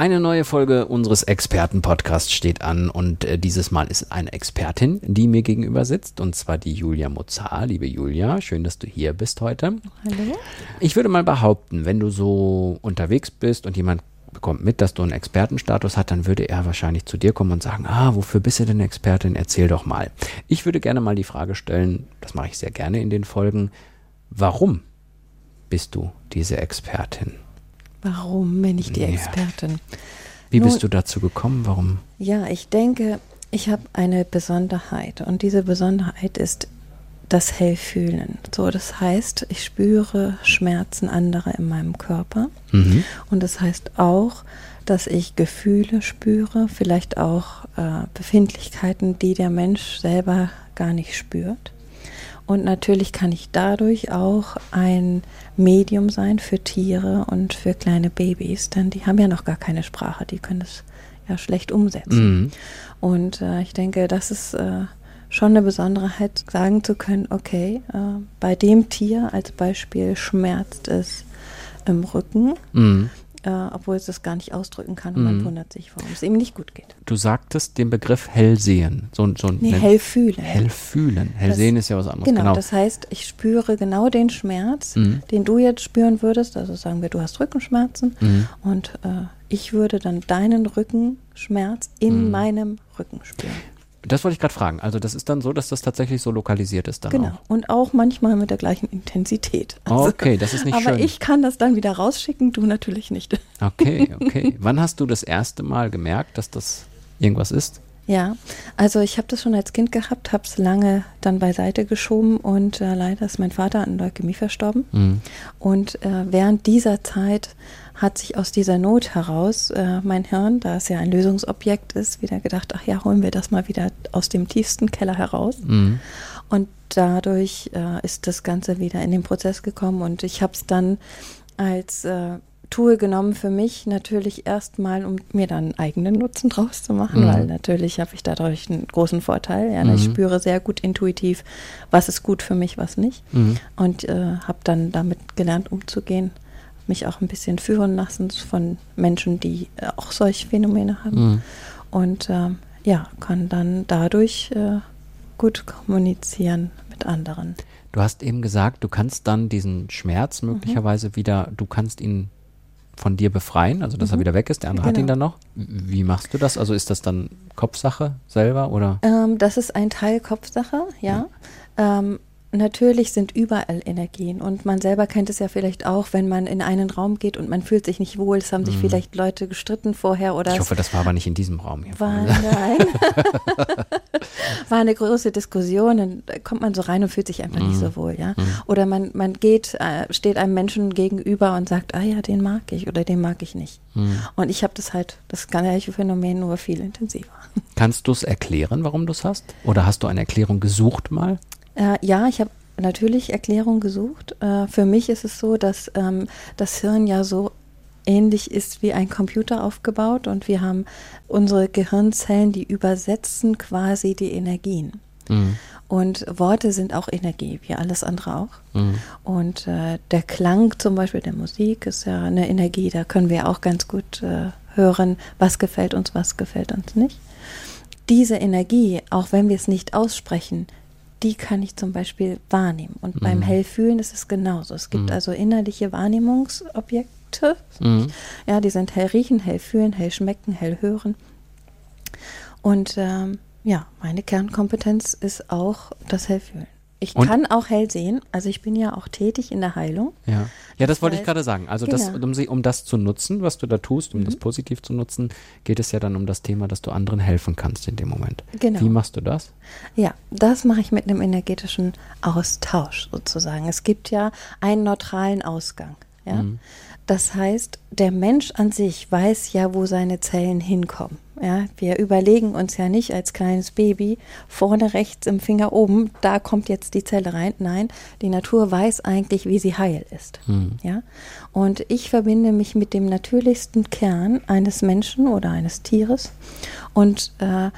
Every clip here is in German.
Eine neue Folge unseres Experten-Podcasts steht an und äh, dieses Mal ist eine Expertin, die mir gegenüber sitzt und zwar die Julia Mozar. Liebe Julia, schön, dass du hier bist heute. Hallo. Ich würde mal behaupten, wenn du so unterwegs bist und jemand bekommt mit, dass du einen Expertenstatus hast, dann würde er wahrscheinlich zu dir kommen und sagen, ah, wofür bist du denn Expertin? Erzähl doch mal. Ich würde gerne mal die Frage stellen, das mache ich sehr gerne in den Folgen, warum bist du diese Expertin? Warum bin ich die Ja. Expertin? Wie Nun- bist du dazu gekommen? Warum? Ja, ich denke, ich habe eine Besonderheit und diese Besonderheit ist das Hellfühlen. So, das heißt, ich spüre Schmerzen anderer in meinem Körper Mhm. und das heißt auch, dass ich Gefühle spüre, vielleicht auch äh, Befindlichkeiten, die der Mensch selber gar nicht spürt. Und natürlich kann ich dadurch auch ein Medium sein für Tiere und für kleine Babys, denn die haben ja noch gar keine Sprache, die können es ja schlecht umsetzen. Mhm. Und äh, ich denke, das ist äh, schon eine Besonderheit, sagen zu können, okay, äh, bei dem Tier als Beispiel schmerzt es im Rücken, Mhm. Äh, obwohl es das gar nicht ausdrücken kann und man Mhm. wundert sich, warum es ihm nicht gut geht. Du sagtest den Begriff hellsehen. So, so Nee, hellfühlen. Hellfühlen. Hellsehen ist ja was anderes. Genau, Genau. das heißt, ich spüre genau den Schmerz, Mhm. den du jetzt spüren würdest. Also sagen wir, du hast Rückenschmerzen Mhm. und äh, ich würde dann deinen Rückenschmerz in Mhm. meinem Rücken spüren. Das wollte ich gerade fragen. Also das ist dann so, dass das tatsächlich so lokalisiert ist dann Genau. auch. Und auch manchmal mit der gleichen Intensität. Also, Okay, das ist nicht aber schön. ich kann das dann wieder rausschicken, du natürlich nicht. Okay, okay. Wann hast du das erste Mal gemerkt, dass das irgendwas ist? Ja, also ich habe das schon als Kind gehabt, habe es lange dann beiseite geschoben und äh, leider ist mein Vater an Leukämie verstorben. Mhm. Und äh, während dieser Zeit hat sich aus dieser Not heraus äh, mein Hirn, da es ja ein Lösungsobjekt ist, wieder gedacht, ach ja, holen wir das mal wieder aus dem tiefsten Keller heraus. Mhm. Und dadurch äh, ist das Ganze wieder in den Prozess gekommen und ich habe es dann als äh, Tool genommen für mich natürlich erstmal, um mir dann einen eigenen Nutzen draus zu machen, Mhm. weil natürlich habe ich dadurch einen großen Vorteil. Ja, Ich Mhm. spüre sehr gut intuitiv, was ist gut für mich, was nicht. Mhm. Und äh, habe dann damit gelernt, umzugehen, mich auch ein bisschen führen lassen von Menschen, die äh, auch solche Phänomene haben. Mhm. Und ähm, ja, kann dann dadurch äh, gut kommunizieren mit anderen. Du hast eben gesagt, du kannst dann diesen Schmerz Mhm. möglicherweise wieder, du kannst ihn von dir befreien, also dass er Mhm. wieder weg ist. Der andere hat Genau. ihn dann noch. Wie machst du das? Also ist das dann Kopfsache selber oder? Ähm, das ist ein Teil Kopfsache, ja. Ähm, natürlich sind überall Energien und man selber kennt es ja vielleicht auch, wenn man in einen Raum geht und man fühlt sich nicht wohl. Es haben sich vielleicht Leute gestritten vorher oder Mhm. Ich hoffe, das war aber nicht in diesem Raum hier. war, nein. war eine große Diskussion, dann kommt man so rein und fühlt sich einfach nicht so wohl, ja. Oder man, man geht, äh, steht einem Menschen gegenüber und sagt, ah ja, den mag ich oder den mag ich nicht. Und ich habe das halt, das gleiche Phänomen, nur viel intensiver. Kannst du es erklären, warum du es hast? Oder hast du eine Erklärung gesucht mal? Äh, ja, ich habe natürlich Erklärung gesucht. Äh, für mich ist es so, dass ähm, das Hirn ja so ähnlich ist wie ein Computer aufgebaut und wir haben unsere Gehirnzellen, die übersetzen quasi die Energien. Mhm. Und Worte sind auch Energie, wie alles andere auch. Mhm. Und äh, der Klang zum Beispiel der Musik ist ja eine Energie, da können wir auch ganz gut äh, hören, was gefällt uns, was gefällt uns nicht. Diese Energie, auch wenn wir es nicht aussprechen, die kann ich zum Beispiel wahrnehmen. Und beim Mhm. Hellfühlen ist es genauso. Es gibt Mhm. also innerliche Wahrnehmungsobjekte. Mhm. Ja, die sind hell riechen, hell fühlen, hell schmecken, hell hören. Und ähm, ja, meine Kernkompetenz ist auch das Hellfühlen. Ich Und- kann auch hell sehen, also ich bin ja auch tätig in der Heilung. Ja, ja das Das wollte ich gerade sagen. Also das, Genau. Mhm. um, sie, um das zu nutzen, was du da tust, um das positiv zu nutzen, geht es ja dann um das Thema, dass du anderen helfen kannst in dem Moment. Genau. Wie machst du das? Ja, das mache ich mit einem energetischen Austausch sozusagen. Es gibt ja einen neutralen Ausgang. Ja? Mhm. Das heißt, der Mensch an sich weiß ja, wo seine Zellen hinkommen. Ja, wir überlegen uns ja nicht als kleines Baby vorne rechts im Finger oben, da kommt jetzt die Zelle rein. Nein, die Natur weiß eigentlich, wie sie heil ist. Mhm. Ja, und ich verbinde mich mit dem natürlichsten Kern eines Menschen oder eines Tieres und äh,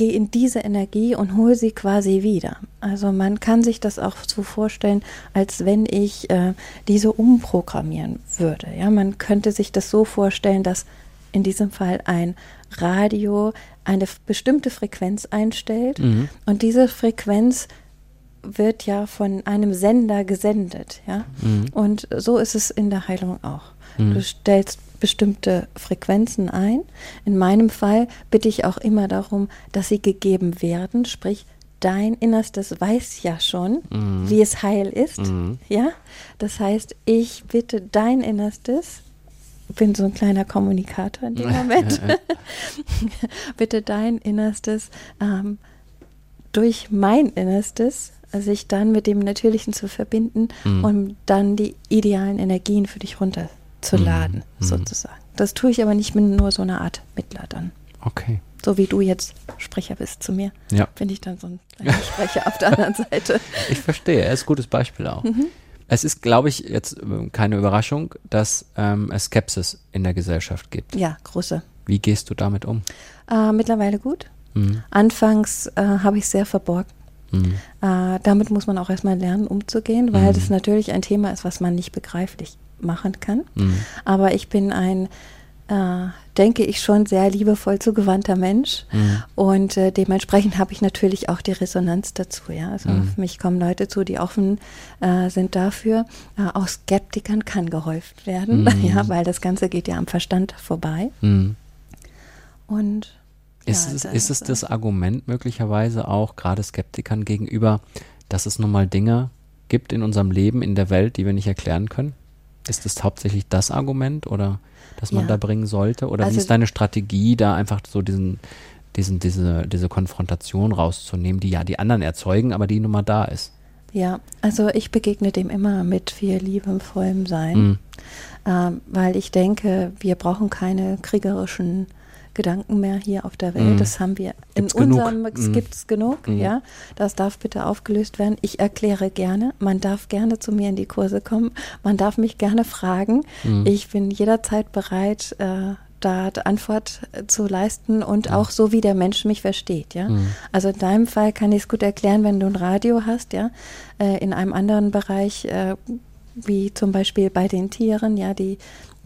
gehe in diese Energie und hole sie quasi wieder. Also man kann sich das auch so vorstellen, als wenn ich äh, diese umprogrammieren würde. Ja, man könnte sich das so vorstellen, dass in diesem Fall ein Radio eine bestimmte Frequenz einstellt mhm. und diese Frequenz wird ja von einem Sender gesendet, ja. Mhm. Und so ist es in der Heilung auch. Mhm. Du stellst bestimmte Frequenzen ein. In meinem Fall bitte ich auch immer darum, dass sie gegeben werden, sprich dein Innerstes weiß ja schon, mhm. wie es heil ist. Mhm. Ja, das heißt, ich bitte dein Innerstes, bin so ein kleiner Kommunikator in dem Moment, bitte dein Innerstes ähm, durch mein Innerstes sich dann mit dem Natürlichen zu verbinden, mhm. um dann die idealen Energien für dich runter zu mhm. mhm. sozusagen. Das tue ich aber nicht mit nur so einer Art Mittler dann. Okay. So wie du jetzt Sprecher bist zu mir, ja. bin ich dann so ein kleiner Sprecher auf der anderen Seite. Ich verstehe, er ist ein gutes Beispiel auch. Mhm. Es ist, glaube ich, jetzt äh, keine Überraschung, dass ähm, es Skepsis in der Gesellschaft gibt. Ja, große. Wie gehst du damit um? Äh, mittlerweile gut. Mhm. Anfangs äh, habe ich sehr verborgen. Mhm. Äh, damit muss man auch erstmal lernen, umzugehen, weil mhm. das natürlich ein Thema ist, was man nicht begreiflich machen kann. Mhm. Aber ich bin ein, äh, denke ich, schon sehr liebevoll zugewandter Mensch. Mhm. Und äh, dementsprechend habe ich natürlich auch die Resonanz dazu. Ja? Also mhm. für mich kommen Leute zu, die offen äh, sind dafür. Äh, auch Skeptikern kann geholfen werden, mhm. ja, weil das Ganze geht ja am Verstand vorbei. Mhm. Und ist, ja, es, ist es das Argument möglicherweise auch gerade Skeptikern gegenüber, dass es nun mal Dinge gibt in unserem Leben, in der Welt, die wir nicht erklären können? Ist das hauptsächlich das Argument oder das man ja. da bringen sollte? Oder also, wie ist deine Strategie, da einfach so diesen, diesen, diese, diese Konfrontation rauszunehmen, die ja die anderen erzeugen, aber die nun mal da ist? Ja, also ich begegne dem immer mit viel liebevollem Sein, mhm. ähm, weil ich denke, wir brauchen keine kriegerischen Gedanken mehr hier auf der Welt. Mm. Das haben wir gibt's in unserem, genug. es mm. gibt es genug, mm. ja. Das darf bitte aufgelöst werden. Ich erkläre gerne, man darf gerne zu mir in die Kurse kommen, man darf mich gerne fragen. Mm. Ich bin jederzeit bereit, äh, da Antwort äh, zu leisten und ja. auch so, wie der Mensch mich versteht, ja. Mhm. Also in deinem Fall kann ich es gut erklären, wenn du ein Radio hast, ja. Äh, in einem anderen Bereich, äh, wie zum Beispiel bei den Tieren, ja, die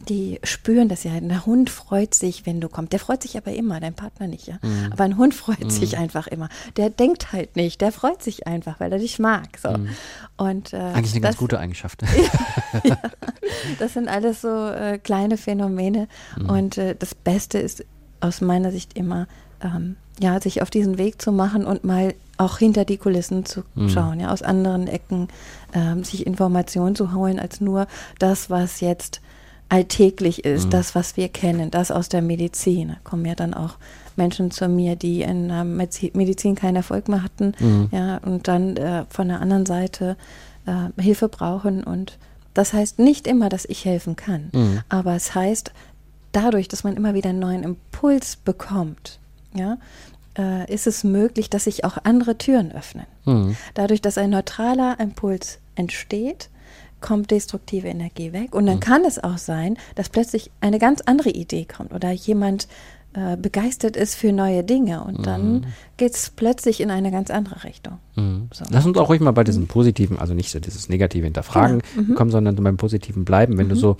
die spüren das ja. Der Hund freut sich, wenn du kommst. Der freut sich aber immer, dein Partner nicht, ja. Mhm. Aber ein Hund freut mhm. sich einfach immer. Der denkt halt nicht, der freut sich einfach, weil er dich mag. So. Mhm. Und, äh, Eigentlich eine das, ganz gute Eigenschaft. ja, das sind alles so äh, kleine Phänomene. Mhm. Und äh, das Beste ist aus meiner Sicht immer, ähm, ja, sich auf diesen Weg zu machen und mal auch hinter die Kulissen zu mhm. schauen, ja, aus anderen Ecken ähm, sich Informationen zu holen, als nur das, was jetzt alltäglich ist, mhm. das, was wir kennen, das aus der Medizin. Da kommen ja dann auch Menschen zu mir, die in der Medizin keinen Erfolg mehr hatten, mhm. ja, und dann äh, von der anderen Seite äh, Hilfe brauchen. Und das heißt nicht immer, dass ich helfen kann, mhm. aber es heißt, dadurch, dass man immer wieder einen neuen Impuls bekommt, ja, äh, ist es möglich, dass sich auch andere Türen öffnen. Mhm. Dadurch, dass ein neutraler Impuls entsteht, kommt destruktive Energie weg. Und dann mhm. kann es auch sein, dass plötzlich eine ganz andere Idee kommt oder jemand äh, begeistert ist für neue Dinge und mhm. dann geht es plötzlich in eine ganz andere Richtung. Mhm. So. Lass uns auch ruhig mal bei diesen positiven, also nicht so dieses negative Hinterfragen genau. Mhm. kommen, sondern beim positiven bleiben. Wenn du mhm. so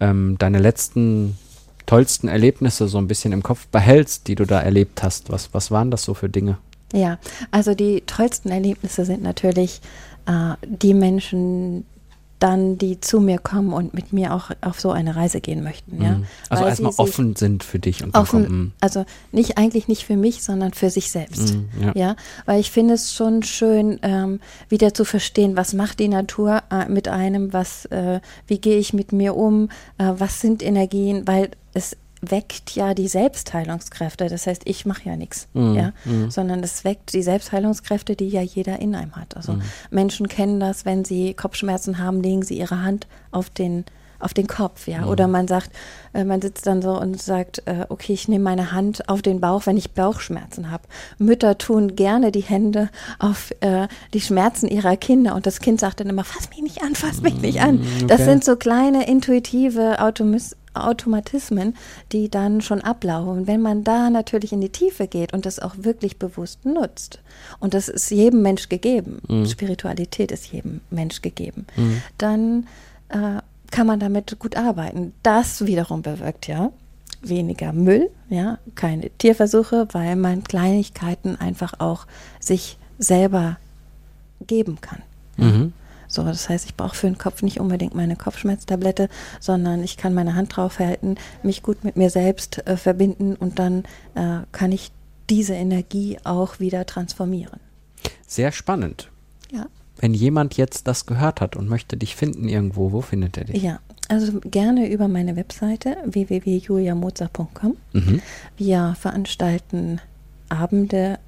ähm, deine letzten tollsten Erlebnisse so ein bisschen im Kopf behältst, die du da erlebt hast, was, was waren das so für Dinge? Ja, also die tollsten Erlebnisse sind natürlich äh, die Menschen, dann die zu mir kommen und mit mir auch auf so eine Reise gehen möchten. Ja? Mhm. Also erstmal offen sind für dich und offen, kommen. also nicht eigentlich nicht für mich, sondern für sich selbst. Mhm, ja. ja. weil ich finde es schon schön, ähm, wieder zu verstehen, was macht die Natur äh, mit einem, was, äh, wie gehe ich mit mir um, äh, was sind Energien, weil es weckt ja die Selbstheilungskräfte. Das heißt, ich mache ja nichts, mhm. ja, mhm. sondern es weckt die Selbstheilungskräfte, die ja jeder in einem hat. Also mhm. Menschen kennen das, wenn sie Kopfschmerzen haben, legen sie ihre Hand auf den auf den Kopf, ja. Mhm. Oder man sagt, äh, man sitzt dann so und sagt, äh, okay, ich nehme meine Hand auf den Bauch, wenn ich Bauchschmerzen habe. Mütter tun gerne die Hände auf äh, die Schmerzen ihrer Kinder und das Kind sagt dann immer, fass mich nicht an, fass mich nicht an. Mhm, okay. Das sind so kleine intuitive Automis Automatismen, die dann schon ablaufen. Wenn man da natürlich in die Tiefe geht und das auch wirklich bewusst nutzt, und das ist jedem Mensch gegeben, mhm. Spiritualität ist jedem Mensch gegeben, mhm. dann äh, kann man damit gut arbeiten. Das wiederum bewirkt ja weniger Müll, ja, keine Tierversuche, weil man Kleinigkeiten einfach auch sich selber geben kann. Mhm. So, das heißt, ich brauche für den Kopf nicht unbedingt meine Kopfschmerztablette, sondern ich kann meine Hand draufhalten, mich gut mit mir selbst äh, verbinden und dann äh, kann ich diese Energie auch wieder transformieren. Sehr spannend. Ja. Wenn jemand jetzt das gehört hat und möchte dich finden irgendwo, wo findet er dich? Ja, also gerne über meine Webseite www.juliamozart.com. Mhm. Wir veranstalten Abende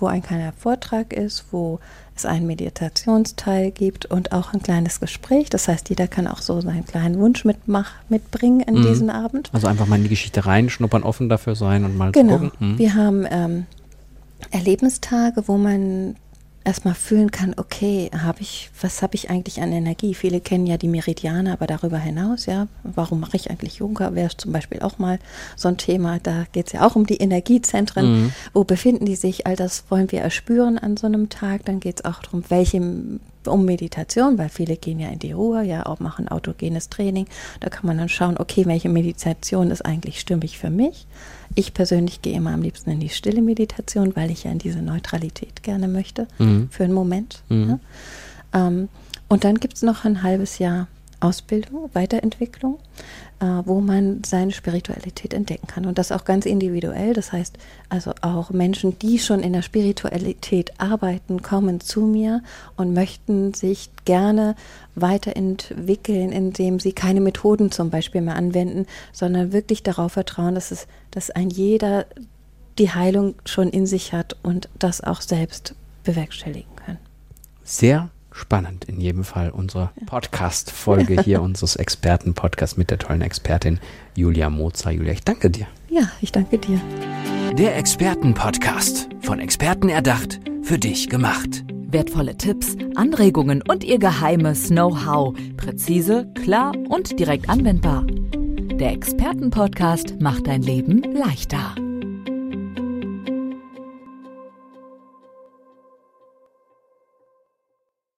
wo ein kleiner Vortrag ist, wo es einen Meditationsteil gibt und auch ein kleines Gespräch. Das heißt, jeder kann auch so seinen kleinen Wunsch mitmach, mitbringen in mhm. diesen Abend. Also einfach mal in die Geschichte reinschnuppern, offen dafür sein und mal genau. gucken. Mhm. Wir haben ähm, Erlebnistage, wo man erstmal fühlen kann, okay, habe ich, was habe ich eigentlich an Energie? Viele kennen ja die Meridiane, aber darüber hinaus, ja, warum mache ich eigentlich Yoga? Wäre zum Beispiel auch mal so ein Thema. Da geht es ja auch um die Energiezentren. Mhm. Wo befinden die sich? All das wollen wir erspüren an so einem Tag. Dann geht es auch darum, welche um Meditation, weil viele gehen ja in die Ruhe, ja auch machen autogenes Training. Da kann man dann schauen, okay, welche Meditation ist eigentlich stimmig für mich. Ich persönlich gehe immer am liebsten in die stille Meditation, weil ich ja in diese Neutralität gerne möchte, mhm. für einen Moment. Mhm. Ja. Ähm, und dann gibt es noch ein halbes Jahr Ausbildung, Weiterentwicklung, äh, wo man seine Spiritualität entdecken kann. Und das auch ganz individuell. Das heißt, also auch Menschen, die schon in der Spiritualität arbeiten, kommen zu mir und möchten sich gerne weiterentwickeln, indem sie keine Methoden zum Beispiel mehr anwenden, sondern wirklich darauf vertrauen, dass es, dass ein jeder die Heilung schon in sich hat und das auch selbst bewerkstelligen kann. Sehr spannend in jedem Fall unsere Podcast-Folge hier unseres Experten-Podcasts mit der tollen Expertin Julia Mozer. Julia, ich danke dir. Ja, ich danke dir. Der Experten-Podcast. Von Experten erdacht, für dich gemacht. Wertvolle Tipps, Anregungen und ihr geheimes Know-how. Präzise, klar und direkt anwendbar. Der Experten-Podcast macht dein Leben leichter.